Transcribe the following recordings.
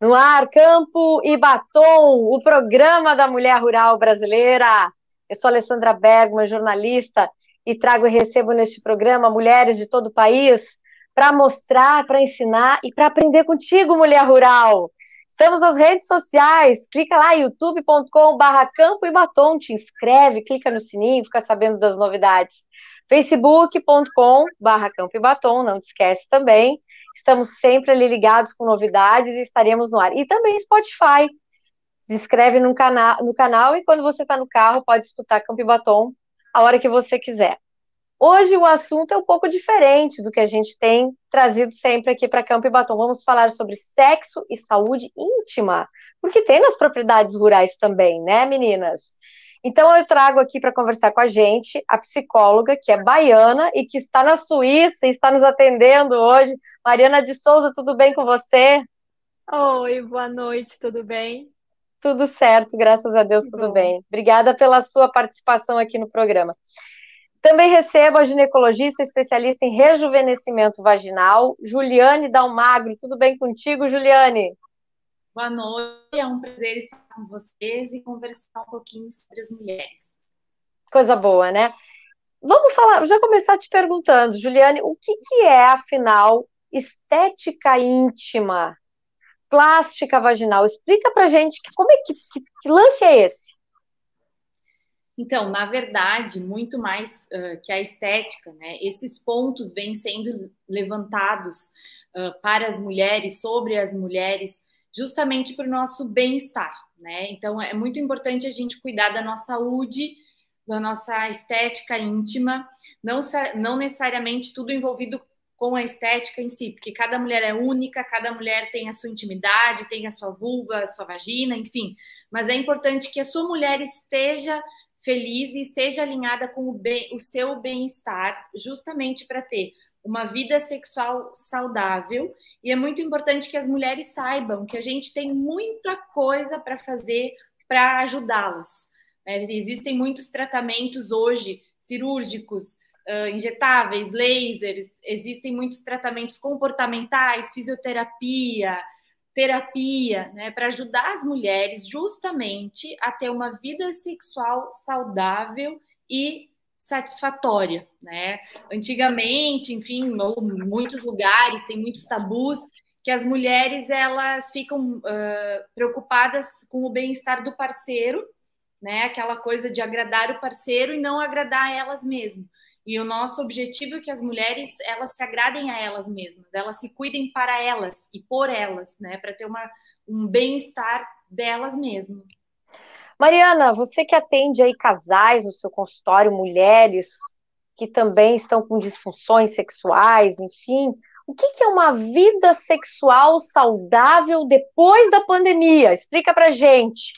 No ar, Campo e Batom, o programa da mulher rural brasileira. Eu sou Alessandra Bergman, jornalista, e trago e recebo neste programa mulheres de todo o país para mostrar, para ensinar e para aprender contigo, mulher rural. Estamos nas redes sociais, clica lá, youtube.com.br campo e batom, te inscreve, clica no sininho, fica sabendo das novidades. facebook.com.br campo e batom, não te esquece também. Estamos sempre ali ligados com novidades e estaremos no ar. E também Spotify. Se inscreve no, cana no canal e quando você está no carro, pode escutar Campo e Batom a hora que você quiser. Hoje o assunto é um pouco diferente do que a gente tem trazido sempre aqui para Campo e Batom. Vamos falar sobre sexo e saúde íntima, porque tem nas propriedades rurais também, né, meninas? Então, eu trago aqui para conversar com a gente a psicóloga, que é baiana e que está na Suíça e está nos atendendo hoje. Mariana de Souza, tudo bem com você? Oi, boa noite, tudo bem? Tudo certo, graças a Deus, tudo Bom. bem. Obrigada pela sua participação aqui no programa. Também recebo a ginecologista especialista em rejuvenescimento vaginal, Juliane Dalmagro. Tudo bem contigo, Juliane? Boa noite, é um prazer estar com vocês e conversar um pouquinho sobre as mulheres. Coisa boa, né? Vamos falar, já começar te perguntando, Juliane, o que, que é, afinal, estética íntima, plástica vaginal? Explica pra gente que, como é que, que, que lance é esse? Então, na verdade, muito mais uh, que a estética, né? Esses pontos vêm sendo levantados uh, para as mulheres, sobre as mulheres, justamente para o nosso bem-estar, né? Então é muito importante a gente cuidar da nossa saúde, da nossa estética íntima, não, não necessariamente tudo envolvido com a estética em si, porque cada mulher é única, cada mulher tem a sua intimidade, tem a sua vulva, a sua vagina, enfim. Mas é importante que a sua mulher esteja feliz e esteja alinhada com o, bem, o seu bem-estar, justamente para ter uma vida sexual saudável. E é muito importante que as mulheres saibam que a gente tem muita coisa para fazer para ajudá-las. Né? Existem muitos tratamentos hoje cirúrgicos, uh, injetáveis, lasers, existem muitos tratamentos comportamentais, fisioterapia, terapia, né, para ajudar as mulheres justamente a ter uma vida sexual saudável e satisfatória, né? Antigamente, enfim, muitos lugares tem muitos tabus que as mulheres elas ficam uh, preocupadas com o bem-estar do parceiro, né? Aquela coisa de agradar o parceiro e não agradar elas mesmas. E o nosso objetivo é que as mulheres elas se agradem a elas mesmas, elas se cuidem para elas e por elas, né? Para ter uma, um bem-estar delas mesmas. Mariana, você que atende aí casais no seu consultório, mulheres que também estão com disfunções sexuais, enfim, o que, que é uma vida sexual saudável depois da pandemia? Explica pra gente.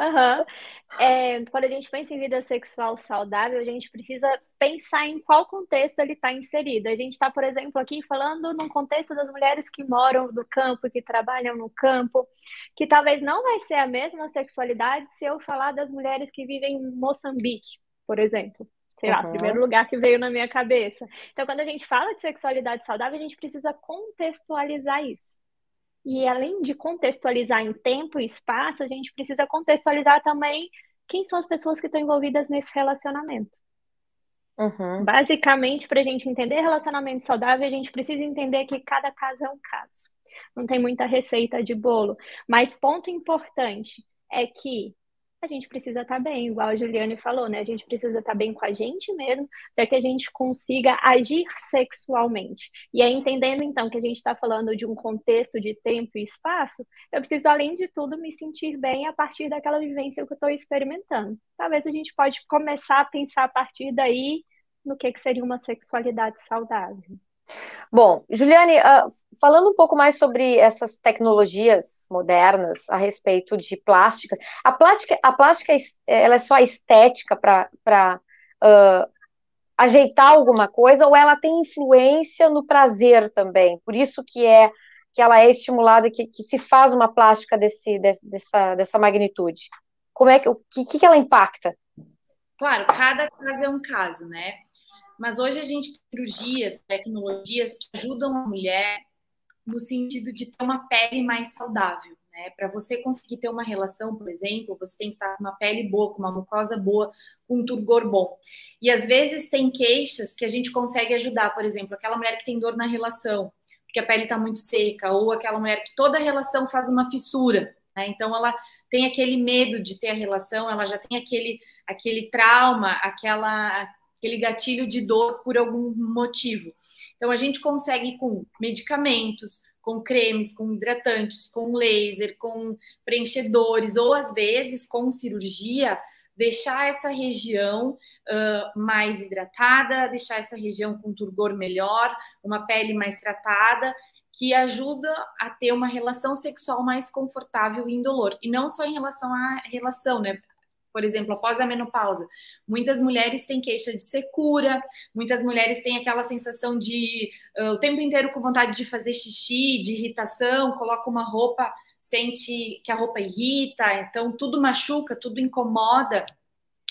Uhum. É, quando a gente pensa em vida sexual saudável, a gente precisa pensar em qual contexto ele está inserido. A gente está, por exemplo, aqui falando num contexto das mulheres que moram no campo, que trabalham no campo, que talvez não vai ser a mesma sexualidade se eu falar das mulheres que vivem em Moçambique, por exemplo. Sei lá, uhum. primeiro lugar que veio na minha cabeça. Então, quando a gente fala de sexualidade saudável, a gente precisa contextualizar isso. E além de contextualizar em tempo e espaço, a gente precisa contextualizar também quem são as pessoas que estão envolvidas nesse relacionamento. Uhum. Basicamente, para a gente entender relacionamento saudável, a gente precisa entender que cada caso é um caso. Não tem muita receita de bolo. Mas ponto importante é que a gente precisa estar tá bem, igual a Juliane falou, né? A gente precisa estar tá bem com a gente mesmo para que a gente consiga agir sexualmente. E aí, entendendo então que a gente está falando de um contexto de tempo e espaço, eu preciso, além de tudo, me sentir bem a partir daquela vivência que eu estou experimentando. Talvez a gente pode começar a pensar a partir daí no que, que seria uma sexualidade saudável. Bom, Juliane, uh, falando um pouco mais sobre essas tecnologias modernas a respeito de plástica, a plástica, a plástica ela é só estética para uh, ajeitar alguma coisa ou ela tem influência no prazer também? Por isso que é que ela é estimulada, que, que se faz uma plástica desse, desse, dessa, dessa magnitude. Como é que o que, que ela impacta? Claro, cada caso é um caso, né? Mas hoje a gente tem cirurgias, tecnologias que ajudam a mulher no sentido de ter uma pele mais saudável. Né? Para você conseguir ter uma relação, por exemplo, você tem que estar com uma pele boa, com uma mucosa boa, com um turgor bom. E às vezes tem queixas que a gente consegue ajudar, por exemplo, aquela mulher que tem dor na relação, porque a pele está muito seca, ou aquela mulher que toda relação faz uma fissura. Né? Então ela tem aquele medo de ter a relação, ela já tem aquele, aquele trauma, aquela, aquele gatilho de dor por algum motivo. Então a gente consegue com medicamentos, com cremes, com hidratantes, com laser, com preenchedores, ou às vezes com cirurgia, deixar essa região uh, mais hidratada, deixar essa região com turgor melhor, uma pele mais tratada, que ajuda a ter uma relação sexual mais confortável e indolor. E não só em relação à relação, né? Por exemplo, após a menopausa. Muitas mulheres têm queixa de secura, muitas mulheres têm aquela sensação de uh, o tempo inteiro com vontade de fazer xixi, de irritação, coloca uma roupa, sente que a roupa irrita, então tudo machuca, tudo incomoda,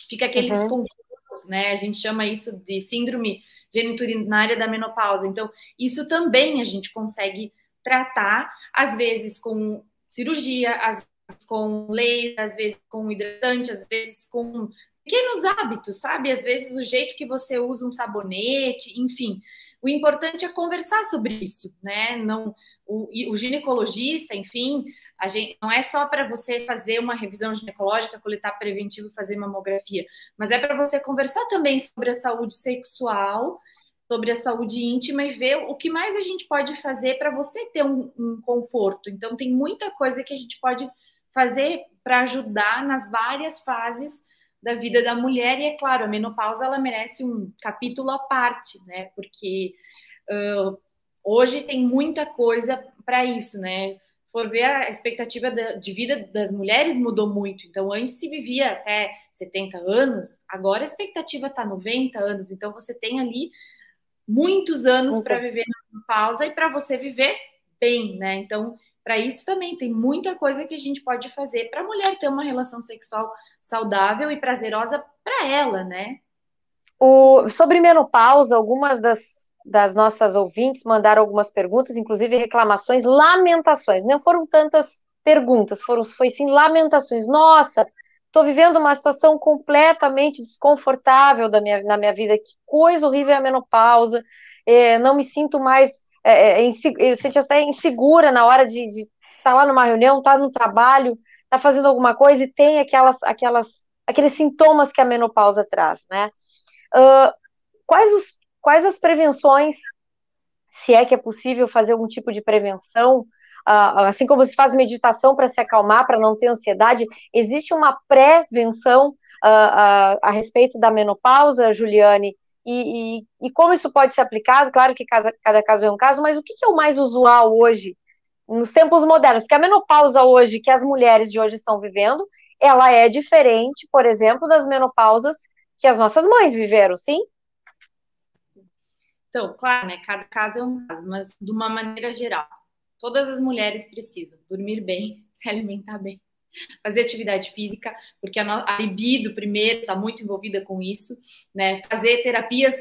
fica aquele uhum. desconforto, né? A gente chama isso de síndrome geniturinária da menopausa. Então, isso também a gente consegue tratar, às vezes com cirurgia, às com leite, às vezes com hidratante, às vezes com pequenos hábitos, sabe? Às vezes o jeito que você usa um sabonete, enfim. O importante é conversar sobre isso, né? Não, o, o ginecologista, enfim, a gente, não é só para você fazer uma revisão ginecológica, coletar preventivo, fazer mamografia, mas é para você conversar também sobre a saúde sexual, sobre a saúde íntima e ver o que mais a gente pode fazer para você ter um, um conforto. Então, tem muita coisa que a gente pode fazer para ajudar nas várias fases da vida da mulher. E é claro a menopausa ela merece um capítulo à parte né? Porque uh, hoje tem muita coisa para isso né? Se for ver a expectativa de vida das mulheres mudou muito. Então antes se vivia até 70 anos agora a expectativa está 90 anos. Então você tem ali muitos anos para viver na menopausa e para você viver bem né? Então para isso também tem muita coisa que a gente pode fazer para a mulher ter uma relação sexual saudável e prazerosa para ela, né? O, sobre menopausa, algumas das, das nossas ouvintes mandaram algumas perguntas, inclusive reclamações, lamentações. Não foram tantas perguntas, foram foi sim lamentações. Nossa, estou vivendo uma situação completamente desconfortável da minha, na minha vida. Que coisa horrível é a menopausa. É, não me sinto mais é, é, é sente até insegura na hora de estar tá lá numa reunião, estar tá no trabalho, estar tá fazendo alguma coisa e tem aquelas, aquelas, aqueles sintomas que a menopausa traz, né? Uh, quais, os, quais as prevenções, se é que é possível fazer algum tipo de prevenção, uh, assim como se faz meditação para se acalmar, para não ter ansiedade, existe uma prevenção uh, a respeito da menopausa, Juliane, e, e, e, como isso pode ser aplicado, claro que cada, cada caso é um caso, mas o que, que é o mais usual hoje, nos tempos modernos? Porque a menopausa hoje, que as mulheres de hoje estão vivendo, ela é diferente, por exemplo, das menopausas que as nossas mães viveram, sim? Então, claro, né? Cada caso é um caso, mas de uma maneira geral, todas as mulheres precisam dormir bem, se alimentar bem, fazer atividade física, porque a, a libido, primeiro, está muito envolvida com isso, né? Fazer terapias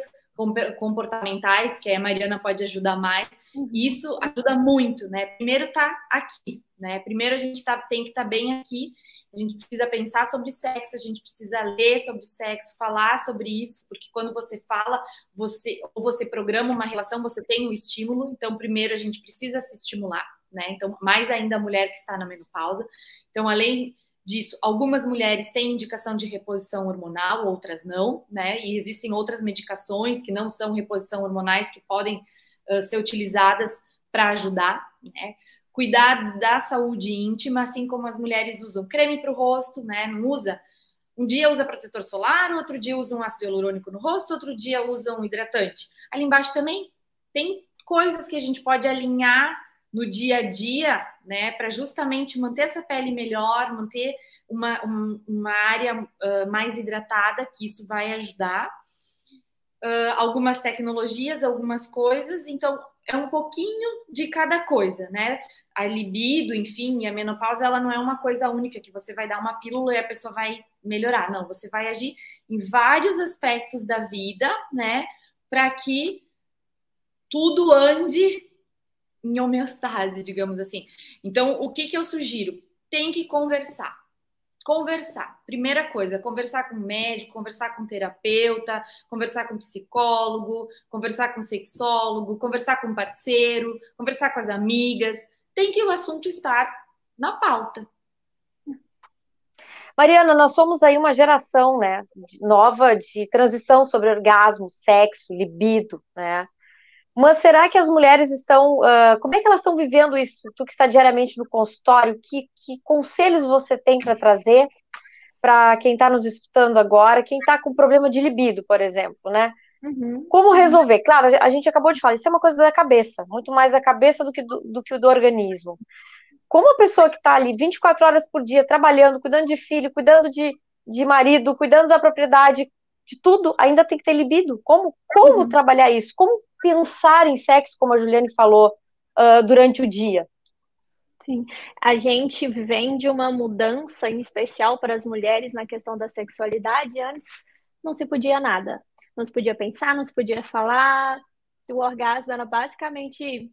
comportamentais, que a Mariana pode ajudar mais, uhum. isso ajuda muito, né? Primeiro tá aqui, né? Primeiro a gente tá, tem que estar tá bem aqui, a gente precisa pensar sobre sexo, a gente precisa ler sobre sexo, falar sobre isso, porque quando você fala, você ou você programa uma relação, você tem um estímulo, então primeiro a gente precisa se estimular, né? Então, mais ainda a mulher que está na menopausa. Então, além disso, algumas mulheres têm indicação de reposição hormonal, outras não, né? E existem outras medicações que não são reposição hormonais que podem uh, ser utilizadas para ajudar, né? Cuidar da saúde íntima, assim como as mulheres usam creme para o rosto, né? Não usa. Um dia usa protetor solar, outro dia usa um ácido hialurônico no rosto, outro dia usa um hidratante. Ali embaixo também tem coisas que a gente pode alinhar no dia a dia, né, para justamente manter essa pele melhor, manter uma, um, uma área uh, mais hidratada, que isso vai ajudar. Uh, algumas tecnologias, algumas coisas, então é um pouquinho de cada coisa, né? A libido, enfim, a menopausa, ela não é uma coisa única que você vai dar uma pílula e a pessoa vai melhorar. Não, você vai agir em vários aspectos da vida, né? Para que tudo ande em homeostase, digamos assim. Então, o que, que eu sugiro? Tem que conversar. Conversar. Primeira coisa, conversar com médico, conversar com terapeuta, conversar com psicólogo, conversar com sexólogo, conversar com parceiro, conversar com as amigas. Tem que o assunto estar na pauta. Mariana, nós somos aí uma geração, né, nova de transição sobre orgasmo, sexo, libido, né? Mas será que as mulheres estão. Uh, como é que elas estão vivendo isso? Tu que está diariamente no consultório, que, que conselhos você tem para trazer para quem está nos escutando agora, quem está com problema de libido, por exemplo, né? Uhum. Como resolver? Claro, a gente acabou de falar, isso é uma coisa da cabeça, muito mais da cabeça do que do, do que do organismo. Como a pessoa que está ali 24 horas por dia trabalhando, cuidando de filho, cuidando de, de marido, cuidando da propriedade, de tudo, ainda tem que ter libido. Como, como uhum. trabalhar isso? Como pensar em sexo, como a Juliane falou, uh, durante o dia. Sim, a gente vem de uma mudança, em especial para as mulheres, na questão da sexualidade. Antes não se podia nada, não se podia pensar, não se podia falar. O orgasmo era basicamente.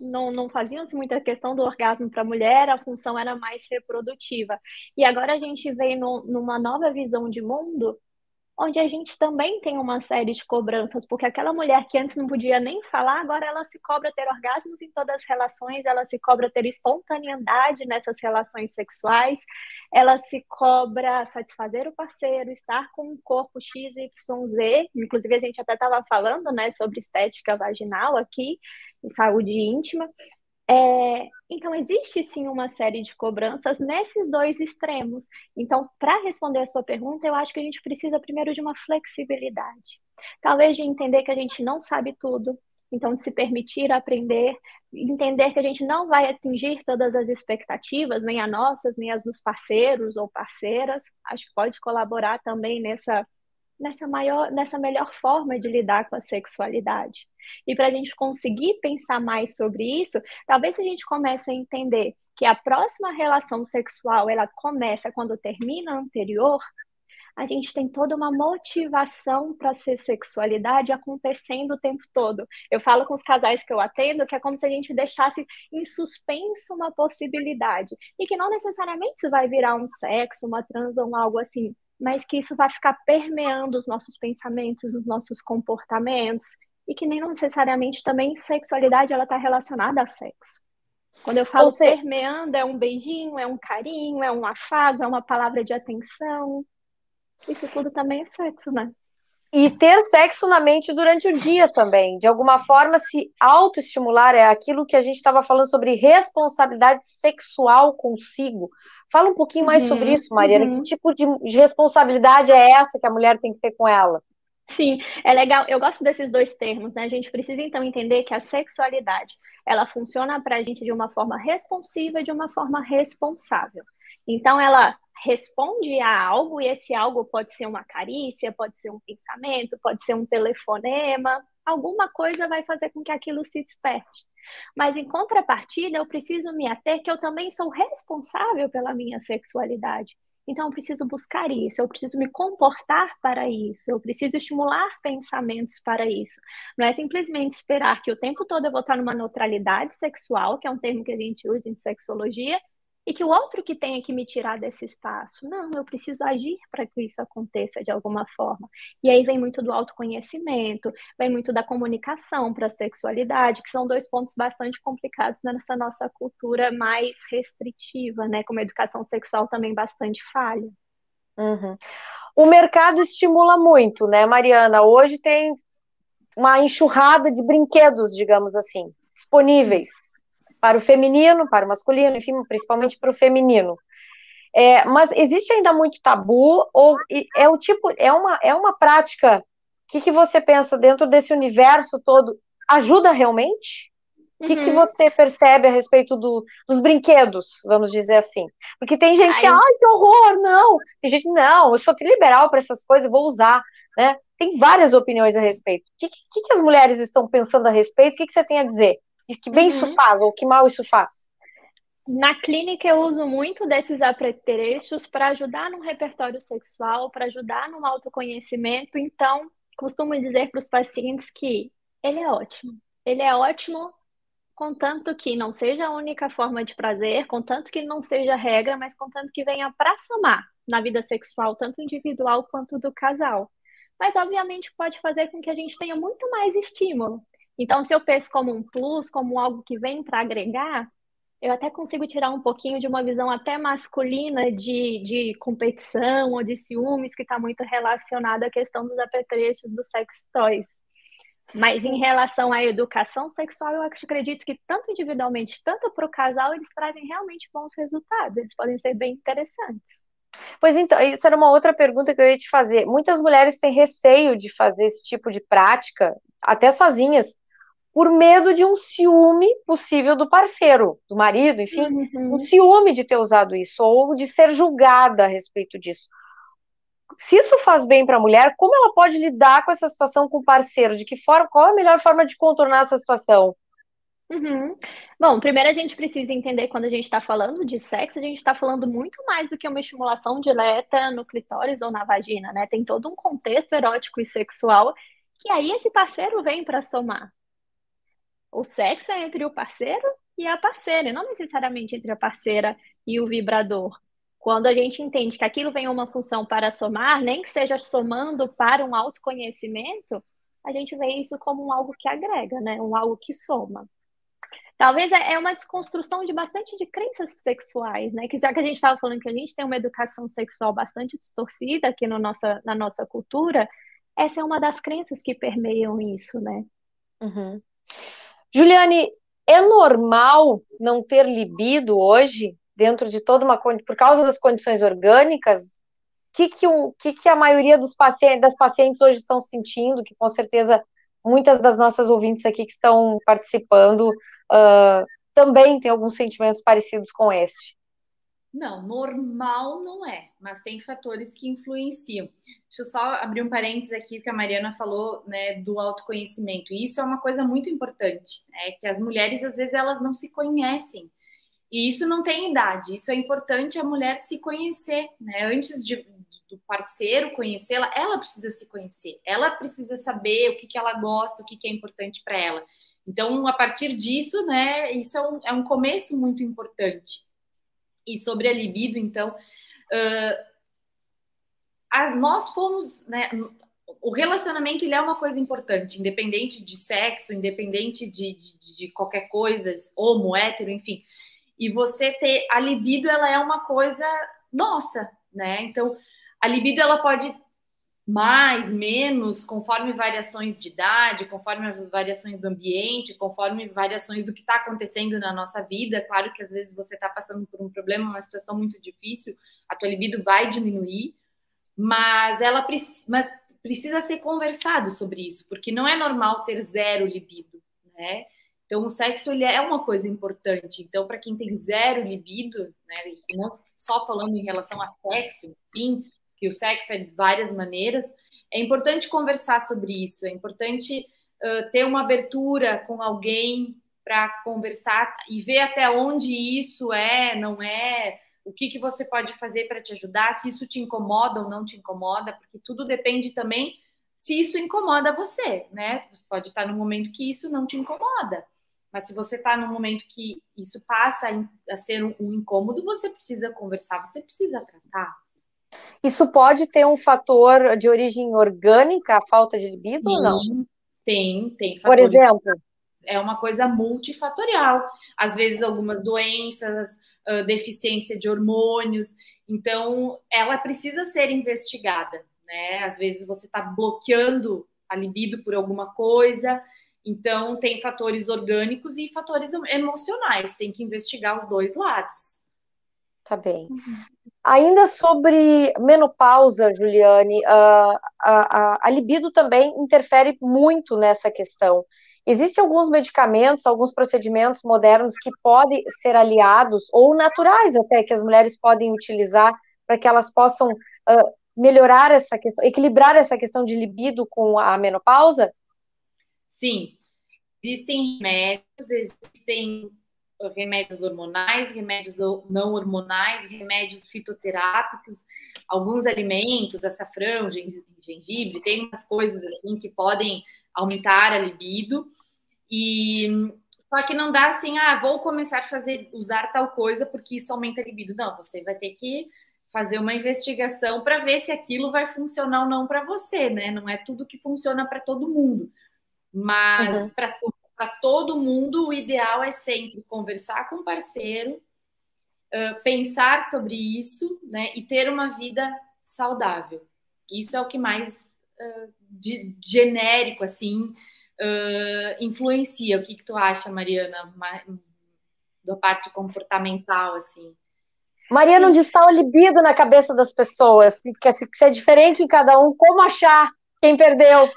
Não, não faziam-se muita questão do orgasmo para a mulher, a função era mais reprodutiva. E agora a gente vem no, numa nova visão de mundo onde a gente também tem uma série de cobranças, porque aquela mulher que antes não podia nem falar, agora ela se cobra ter orgasmos em todas as relações, ela se cobra ter espontaneidade nessas relações sexuais, ela se cobra satisfazer o parceiro, estar com um corpo XYZ, inclusive a gente até estava falando, né, sobre estética vaginal aqui, e saúde íntima, é, então, existe sim uma série de cobranças nesses dois extremos. Então, para responder a sua pergunta, eu acho que a gente precisa primeiro de uma flexibilidade. Talvez de entender que a gente não sabe tudo, então de se permitir aprender, entender que a gente não vai atingir todas as expectativas, nem as nossas, nem as dos parceiros ou parceiras. Acho que pode colaborar também nessa nessa maior, nessa melhor forma de lidar com a sexualidade. E para a gente conseguir pensar mais sobre isso, talvez a gente comece a entender que a próxima relação sexual ela começa quando termina a anterior, a gente tem toda uma motivação para ser sexualidade acontecendo o tempo todo. Eu falo com os casais que eu atendo que é como se a gente deixasse em suspenso uma possibilidade e que não necessariamente vai virar um sexo, uma transa ou algo assim, mas que isso vai ficar permeando os nossos pensamentos, os nossos comportamentos, e que nem necessariamente também sexualidade ela está relacionada a sexo. Quando eu falo seja... permeando, é um beijinho, é um carinho, é um afago, é uma palavra de atenção. Isso tudo também é sexo, né? E ter sexo na mente durante o dia também. De alguma forma, se autoestimular é aquilo que a gente estava falando sobre responsabilidade sexual consigo. Fala um pouquinho mais uhum, sobre isso, Mariana. Uhum. Que tipo de, de responsabilidade é essa que a mulher tem que ter com ela? Sim, é legal. Eu gosto desses dois termos, né? A gente precisa então entender que a sexualidade ela funciona para a gente de uma forma responsiva e de uma forma responsável. Então, ela responde a algo, e esse algo pode ser uma carícia, pode ser um pensamento, pode ser um telefonema, alguma coisa vai fazer com que aquilo se desperte. Mas em contrapartida, eu preciso me ater que eu também sou responsável pela minha sexualidade. Então, eu preciso buscar isso, eu preciso me comportar para isso, eu preciso estimular pensamentos para isso. Não é simplesmente esperar que o tempo todo eu vou estar numa neutralidade sexual, que é um termo que a gente usa em sexologia, e que o outro que tenha que me tirar desse espaço. Não, eu preciso agir para que isso aconteça de alguma forma. E aí vem muito do autoconhecimento, vem muito da comunicação para a sexualidade, que são dois pontos bastante complicados nessa nossa cultura mais restritiva, né? Como a educação sexual também bastante falha. Uhum. O mercado estimula muito, né, Mariana? Hoje tem uma enxurrada de brinquedos, digamos assim, disponíveis para o feminino, para o masculino, enfim, principalmente para o feminino. É, mas existe ainda muito tabu ou é o tipo é uma é uma prática? O que, que você pensa dentro desse universo todo? Ajuda realmente? O que, uhum. que você percebe a respeito do, dos brinquedos, vamos dizer assim? Porque tem gente ai. que, ai, que horror, não. Tem gente, não, eu sou liberal para essas coisas, vou usar, né? Tem várias opiniões a respeito. O que, que, que as mulheres estão pensando a respeito? O que, que você tem a dizer? E que bem uhum. isso faz, ou que mal isso faz? Na clínica eu uso muito desses apetrechos para ajudar no repertório sexual, para ajudar no autoconhecimento. Então, costumo dizer para os pacientes que ele é ótimo. Ele é ótimo contanto que não seja a única forma de prazer, contanto que não seja regra, mas contanto que venha para somar na vida sexual, tanto individual quanto do casal. Mas, obviamente, pode fazer com que a gente tenha muito mais estímulo. Então, se eu penso como um plus, como algo que vem para agregar, eu até consigo tirar um pouquinho de uma visão até masculina de, de competição ou de ciúmes, que está muito relacionada à questão dos apetrechos dos sex toys. Mas em relação à educação sexual, eu acredito que tanto individualmente, tanto para o casal, eles trazem realmente bons resultados. Eles podem ser bem interessantes. Pois então, isso era uma outra pergunta que eu ia te fazer. Muitas mulheres têm receio de fazer esse tipo de prática, até sozinhas, por medo de um ciúme possível do parceiro, do marido, enfim, uhum. um ciúme de ter usado isso, ou de ser julgada a respeito disso. Se isso faz bem para a mulher, como ela pode lidar com essa situação com o parceiro? De que forma, qual a melhor forma de contornar essa situação? Uhum. Bom, primeiro a gente precisa entender quando a gente está falando de sexo, a gente está falando muito mais do que uma estimulação direta no clitóris ou na vagina, né? Tem todo um contexto erótico e sexual que aí esse parceiro vem para somar. O sexo é entre o parceiro e a parceira, não necessariamente entre a parceira e o vibrador. Quando a gente entende que aquilo vem uma função para somar, nem que seja somando para um autoconhecimento, a gente vê isso como um algo que agrega, né? Um algo que soma. Talvez é, é uma desconstrução de bastante de crenças sexuais, né? Que já que a gente estava falando que a gente tem uma educação sexual bastante distorcida aqui no nossa, na nossa cultura, essa é uma das crenças que permeiam isso, né? Uhum. Juliane, é normal não ter libido hoje, dentro de toda uma. por causa das condições orgânicas? Que, que, o, que, que a maioria dos pacientes, das pacientes hoje estão sentindo, que com certeza muitas das nossas ouvintes aqui que estão participando uh, também têm alguns sentimentos parecidos com este. Não, normal não é, mas tem fatores que influenciam. Deixa eu só abrir um parênteses aqui que a Mariana falou, né, do autoconhecimento. E isso é uma coisa muito importante, é que as mulheres às vezes elas não se conhecem. E isso não tem idade. Isso é importante a mulher se conhecer, né? Antes de, do parceiro conhecê-la, ela precisa se conhecer. Ela precisa saber o que, que ela gosta, o que, que é importante para ela. Então, a partir disso, né, isso é um, é um começo muito importante. E sobre a libido, então, uh, a, nós fomos, né, o relacionamento ele é uma coisa importante, independente de sexo, independente de, de, de qualquer coisa, homo, hétero, enfim. E você ter a libido, ela é uma coisa nossa, né? Então, a libido ela pode mais, menos, conforme variações de idade, conforme as variações do ambiente, conforme variações do que está acontecendo na nossa vida. Claro que às vezes você está passando por um problema, uma situação muito difícil, a tua libido vai diminuir, mas ela mas precisa ser conversado sobre isso, porque não é normal ter zero libido, né? Então, o sexo ele é uma coisa importante. Então, para quem tem zero libido, né, não só falando em relação a sexo, enfim, que o sexo é de várias maneiras, é importante conversar sobre isso, é importante uh, ter uma abertura com alguém para conversar e ver até onde isso é, não é, o que, que você pode fazer para te ajudar, se isso te incomoda ou não te incomoda, porque tudo depende também se isso incomoda você, né? Você pode estar num momento que isso não te incomoda. Mas se você está num momento que isso passa a ser um incômodo, você precisa conversar, você precisa tratar. Isso pode ter um fator de origem orgânica, a falta de libido ou não? Tem, tem. Por exemplo? É uma coisa multifatorial. Às vezes, algumas doenças, uh, deficiência de hormônios. Então, ela precisa ser investigada. Né? Às vezes, você está bloqueando a libido por alguma coisa. Então, tem fatores orgânicos e fatores emocionais. Tem que investigar os dois lados. Tá bem. Uhum. Ainda sobre menopausa, Juliane, a, a, a libido também interfere muito nessa questão. Existem alguns medicamentos, alguns procedimentos modernos que podem ser aliados, ou naturais até, que as mulheres podem utilizar para que elas possam uh, melhorar essa questão, equilibrar essa questão de libido com a menopausa? Sim. Existem remédios, existem remédios hormonais, remédios não hormonais, remédios fitoterápicos, alguns alimentos, açafrão, gengibre, tem umas coisas assim que podem aumentar a libido. E Só que não dá assim, ah, vou começar a fazer, usar tal coisa porque isso aumenta a libido. Não, você vai ter que fazer uma investigação para ver se aquilo vai funcionar ou não para você, né? Não é tudo que funciona para todo mundo. Mas uhum. para todo mundo, o ideal é sempre conversar com o parceiro, uh, pensar sobre isso, né? E ter uma vida saudável. Isso é o que mais uh, de, genérico, assim, uh, influencia. O que, que tu acha, Mariana, da parte comportamental, assim? Mariana, onde está o libido na cabeça das pessoas? Que, se é diferente em cada um, como achar quem perdeu?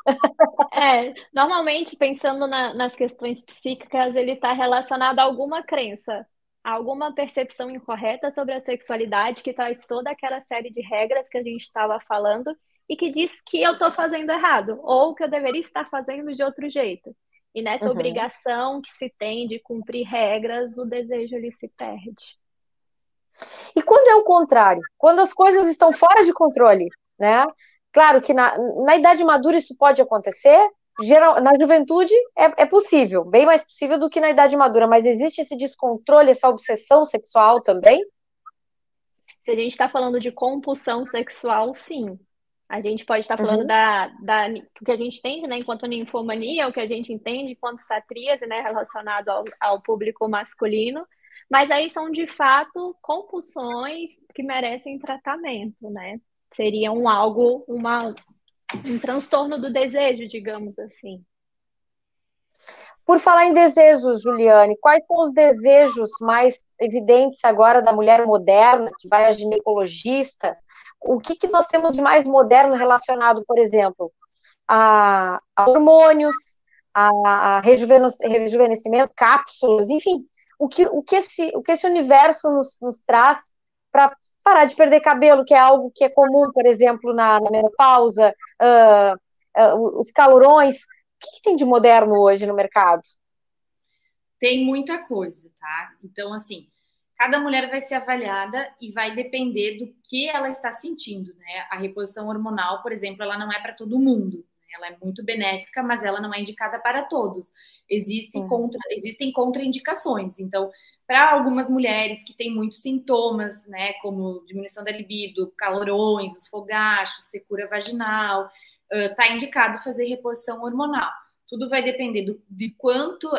É, normalmente, pensando na, nas questões psíquicas, ele está relacionado a alguma crença, a alguma percepção incorreta sobre a sexualidade, que traz toda aquela série de regras que a gente estava falando, e que diz que eu estou fazendo errado, ou que eu deveria estar fazendo de outro jeito. E nessa uhum. obrigação que se tem de cumprir regras, o desejo ele se perde. E quando é o contrário? Quando as coisas estão fora de controle, né? Claro que na, na idade madura isso pode acontecer, geral, na juventude é, é, possível, bem mais possível do que na idade madura, mas existe esse descontrole, essa obsessão sexual também? Se a gente está falando de compulsão sexual, sim. A gente pode estar falando uhum. da, da o que a gente entende, né, enquanto ninfomania, o que a gente entende enquanto satríase, né, relacionado ao, ao público masculino, mas aí são de fato compulsões que merecem tratamento, né? Seria um algo, uma, um transtorno do desejo, digamos assim. Por falar em desejos, Juliane, quais são os desejos mais evidentes agora da mulher moderna que vai a ginecologista? o que, que nós temos de mais moderno relacionado, por exemplo, a, a hormônios, a, a rejuvenescimento, cápsulas, enfim, o que, o que, esse, o que esse universo nos, nos traz para parar de perder cabelo, que é algo que é comum, por exemplo, na, na menopausa, uh, uh, os calorões. O que, que tem de moderno hoje no mercado? Tem muita coisa, tá? Então, assim, cada mulher vai ser avaliada e vai depender do que ela está sentindo, né? A reposição hormonal, por exemplo, ela não é para todo mundo. Ela é muito benéfica, mas ela não é indicada para todos. Existem, contra, existem contraindicações. Então, para algumas mulheres que têm muitos sintomas, né, como diminuição da libido, calorões, os fogachos, secura vaginal, está uh, indicado fazer reposição hormonal. Tudo vai depender do, de quanto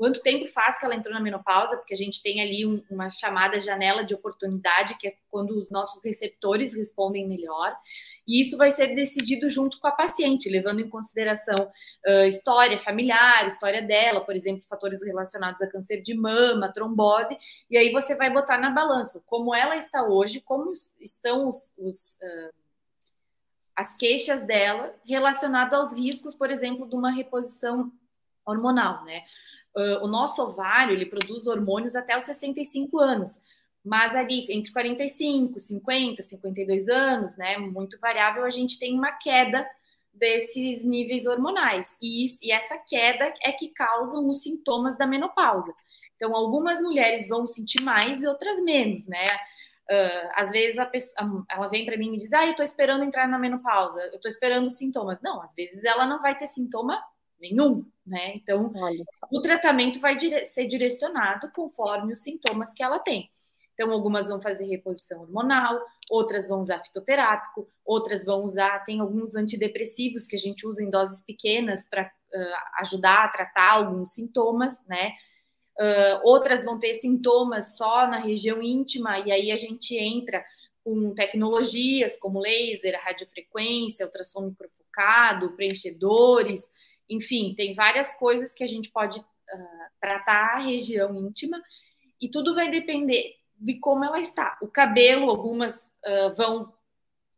quanto tempo faz que ela entrou na menopausa, porque a gente tem ali um, uma chamada janela de oportunidade, que é quando os nossos receptores respondem melhor, e isso vai ser decidido junto com a paciente, levando em consideração uh, história familiar, história dela, por exemplo, fatores relacionados a câncer de mama, trombose, e aí você vai botar na balança como ela está hoje, como estão os, os uh, as queixas dela relacionado aos riscos, por exemplo, de uma reposição hormonal, né? Uh, o nosso ovário ele produz hormônios até os 65 anos, mas ali entre 45, 50, 52 anos, né, muito variável, a gente tem uma queda desses níveis hormonais. E, isso, e essa queda é que causam os sintomas da menopausa. Então, algumas mulheres vão sentir mais e outras menos, né? Uh, às vezes a pessoa, ela vem para mim e me diz: Ah, eu tô esperando entrar na menopausa, eu tô esperando os sintomas. Não, às vezes ela não vai ter sintoma nenhum, né? Então, o tratamento vai dire ser direcionado conforme os sintomas que ela tem. Então, algumas vão fazer reposição hormonal, outras vão usar fitoterápico, outras vão usar, tem alguns antidepressivos que a gente usa em doses pequenas para uh, ajudar a tratar alguns sintomas, né? Uh, outras vão ter sintomas só na região íntima, e aí a gente entra com tecnologias como laser, radiofrequência, ultrassom microfocado, preenchedores, enfim, tem várias coisas que a gente pode uh, tratar a região íntima e tudo vai depender de como ela está. O cabelo, algumas uh, vão,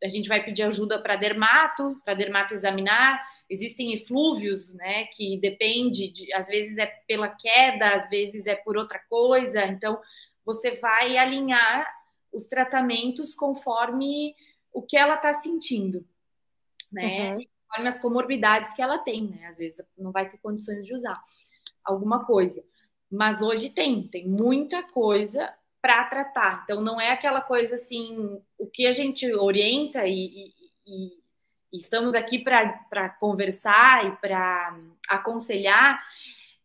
a gente vai pedir ajuda para dermato, para dermato examinar. Existem eflúvios, né, que depende, de, às vezes é pela queda, às vezes é por outra coisa. Então, você vai alinhar os tratamentos conforme o que ela está sentindo, né? Uhum conforme as comorbidades que ela tem, né? Às vezes não vai ter condições de usar alguma coisa. Mas hoje tem, tem muita coisa para tratar. Então não é aquela coisa assim, o que a gente orienta e, e, e estamos aqui para conversar e para aconselhar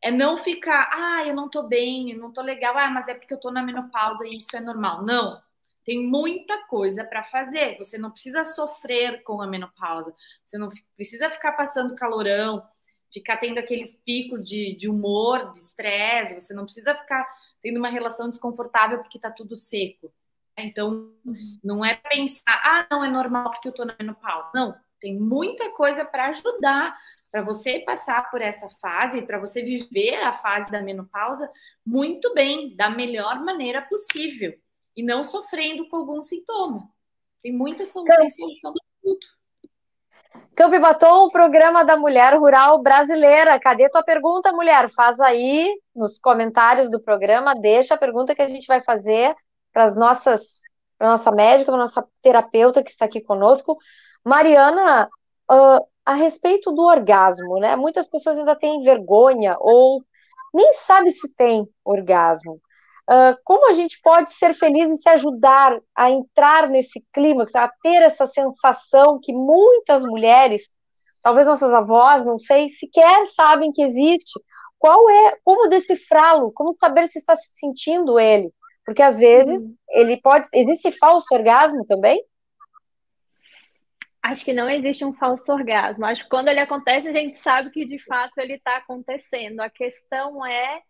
É não ficar, ah, eu não tô bem, eu não tô legal, ah, mas é porque eu tô na menopausa e isso é normal. Não. Tem muita coisa para fazer. Você não precisa sofrer com a menopausa. Você não precisa ficar passando calorão, ficar tendo aqueles picos de, de humor, de estresse. Você não precisa ficar tendo uma relação desconfortável porque tá tudo seco. Então, não é pensar, ah, não, é normal porque eu tô na menopausa. Não, tem muita coisa para ajudar para você passar por essa fase, para você viver a fase da menopausa muito bem, da melhor maneira possível e não sofrendo com algum sintoma. Tem muita solução para tudo. Campo e Batom, o programa da mulher rural brasileira. Cadê tua pergunta, mulher? Faz aí nos comentários do programa, deixa a pergunta que a gente vai fazer para as nossas, para nossa médica, para nossa terapeuta que está aqui conosco. Mariana, uh, a respeito do orgasmo, né? Muitas pessoas ainda têm vergonha ou nem sabe se tem orgasmo. Uh, como a gente pode ser feliz e se ajudar a entrar nesse clima, a ter essa sensação que muitas mulheres, talvez nossas avós, não sei, sequer sabem que existe. Qual é, como decifrá-lo? Como saber se está se sentindo ele? Porque às vezes uhum. ele pode. Existe falso orgasmo também? Acho que não existe um falso orgasmo. Acho que quando ele acontece, a gente sabe que de fato ele está acontecendo. A questão é: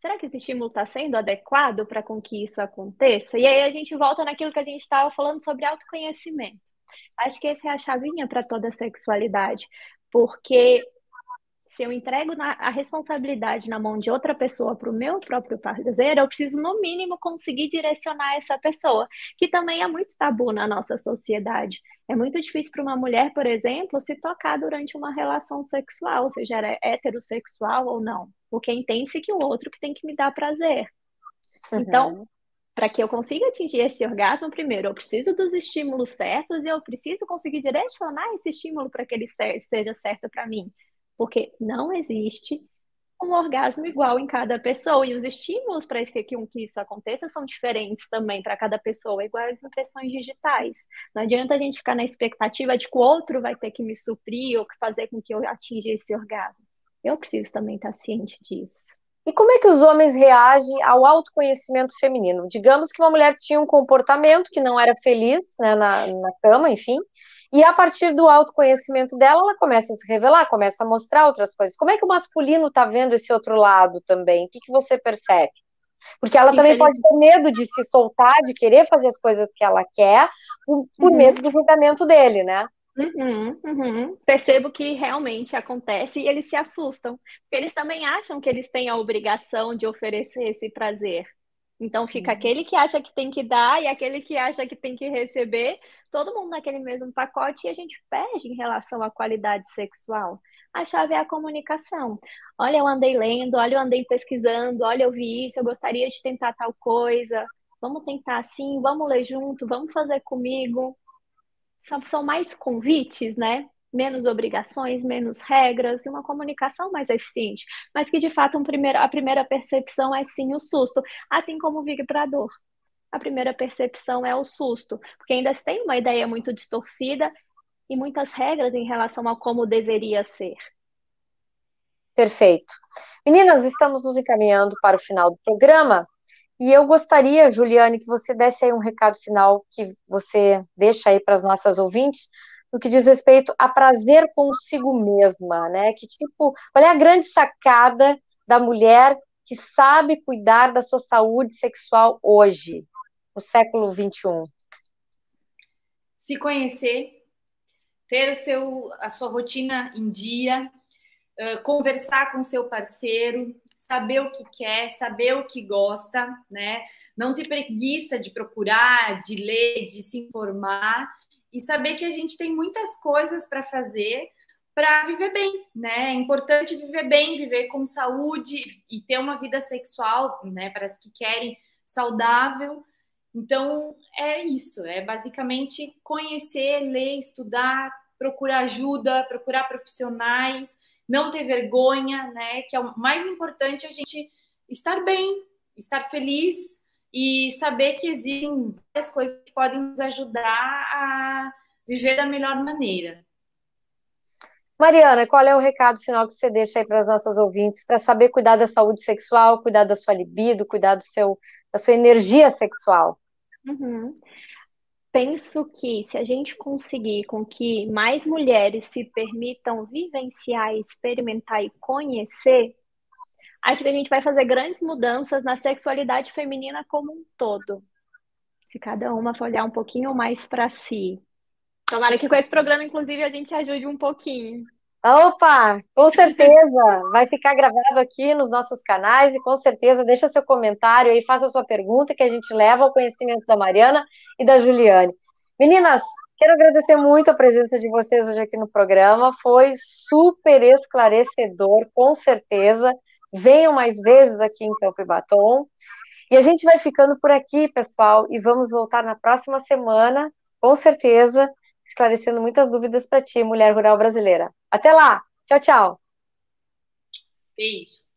será que esse estímulo está sendo adequado para com que isso aconteça? E aí a gente volta naquilo que a gente estava falando sobre autoconhecimento. Acho que essa é a chavinha para toda a sexualidade, porque se eu entrego na, a responsabilidade na mão de outra pessoa para o meu próprio prazer, eu preciso, no mínimo, conseguir direcionar essa pessoa, que também é muito tabu na nossa sociedade. É muito difícil para uma mulher, por exemplo, se tocar durante uma relação sexual, seja é heterossexual ou não, porque entende-se que o outro que tem que me dar prazer. Uhum. Então, para que eu consiga atingir esse orgasmo, primeiro, eu preciso dos estímulos certos e eu preciso conseguir direcionar esse estímulo para que ele seja certo para mim porque não existe um orgasmo igual em cada pessoa e os estímulos para que, que isso aconteça são diferentes também para cada pessoa, igual as impressões digitais. Não adianta a gente ficar na expectativa de que o outro vai ter que me suprir ou fazer com que eu atinja esse orgasmo. Eu preciso também estar ciente disso. E como é que os homens reagem ao autoconhecimento feminino? Digamos que uma mulher tinha um comportamento que não era feliz né, na, na cama, enfim, e a partir do autoconhecimento dela, ela começa a se revelar, começa a mostrar outras coisas. Como é que o masculino está vendo esse outro lado também? O que, que você percebe? Porque ela também pode ter medo de se soltar, de querer fazer as coisas que ela quer, por, por uhum. medo do julgamento dele, né? Uhum, uhum. Percebo que realmente acontece e eles se assustam. Porque eles também acham que eles têm a obrigação de oferecer esse prazer. Então fica uhum. aquele que acha que tem que dar e aquele que acha que tem que receber, todo mundo naquele mesmo pacote e a gente perde em relação à qualidade sexual. A chave é a comunicação. Olha, eu andei lendo, olha, eu andei pesquisando, olha, eu vi isso, eu gostaria de tentar tal coisa. Vamos tentar assim, vamos ler junto, vamos fazer comigo. São, são mais convites, né? menos obrigações, menos regras e uma comunicação mais eficiente. Mas que, de fato, um primeiro, a primeira percepção é sim o susto, assim como o vibrador. A primeira percepção é o susto, porque ainda se tem uma ideia muito distorcida e muitas regras em relação a como deveria ser. Perfeito. Meninas, estamos nos encaminhando para o final do programa. E eu gostaria, Juliane, que você desse aí um recado final que você deixa aí para as nossas ouvintes no que diz respeito a prazer consigo mesma, né? Que tipo, qual é a grande sacada da mulher que sabe cuidar da sua saúde sexual hoje, no século 21? Se conhecer, ter o seu, a sua rotina em dia, conversar com seu parceiro, saber o que quer, saber o que gosta, né? Não ter preguiça de procurar, de ler, de se informar e saber que a gente tem muitas coisas para fazer para viver bem, né? É importante viver bem, viver com saúde e ter uma vida sexual, né? Para as que querem saudável. Então é isso, é basicamente conhecer, ler, estudar, procurar ajuda, procurar profissionais, não ter vergonha, né? Que é o mais importante a gente estar bem, estar feliz e saber que existem várias coisas que podem nos ajudar a viver da melhor maneira. Mariana, qual é o recado final que você deixa aí para as nossas ouvintes para saber cuidar da saúde sexual, cuidar da sua libido, cuidar do seu, da sua energia sexual? Uhum. Penso que se a gente conseguir com que mais mulheres se permitam vivenciar, experimentar e conhecer, acho que a gente vai fazer grandes mudanças na sexualidade feminina como um todo. Se cada uma for olhar um pouquinho mais para si, Tomara que com esse programa, inclusive, a gente ajude um pouquinho. Opa, com certeza. Vai ficar gravado aqui nos nossos canais e com certeza deixa seu comentário aí, faça sua pergunta que a gente leva ao conhecimento da Mariana e da Juliane. Meninas, quero agradecer muito a presença de vocês hoje aqui no programa. Foi super esclarecedor, com certeza. Venham mais vezes aqui em Campo e Batom. E a gente vai ficando por aqui, pessoal, e vamos voltar na próxima semana, com certeza, esclarecendo muitas dúvidas para ti, mulher rural brasileira. Até lá! Tchau, tchau! Beijo!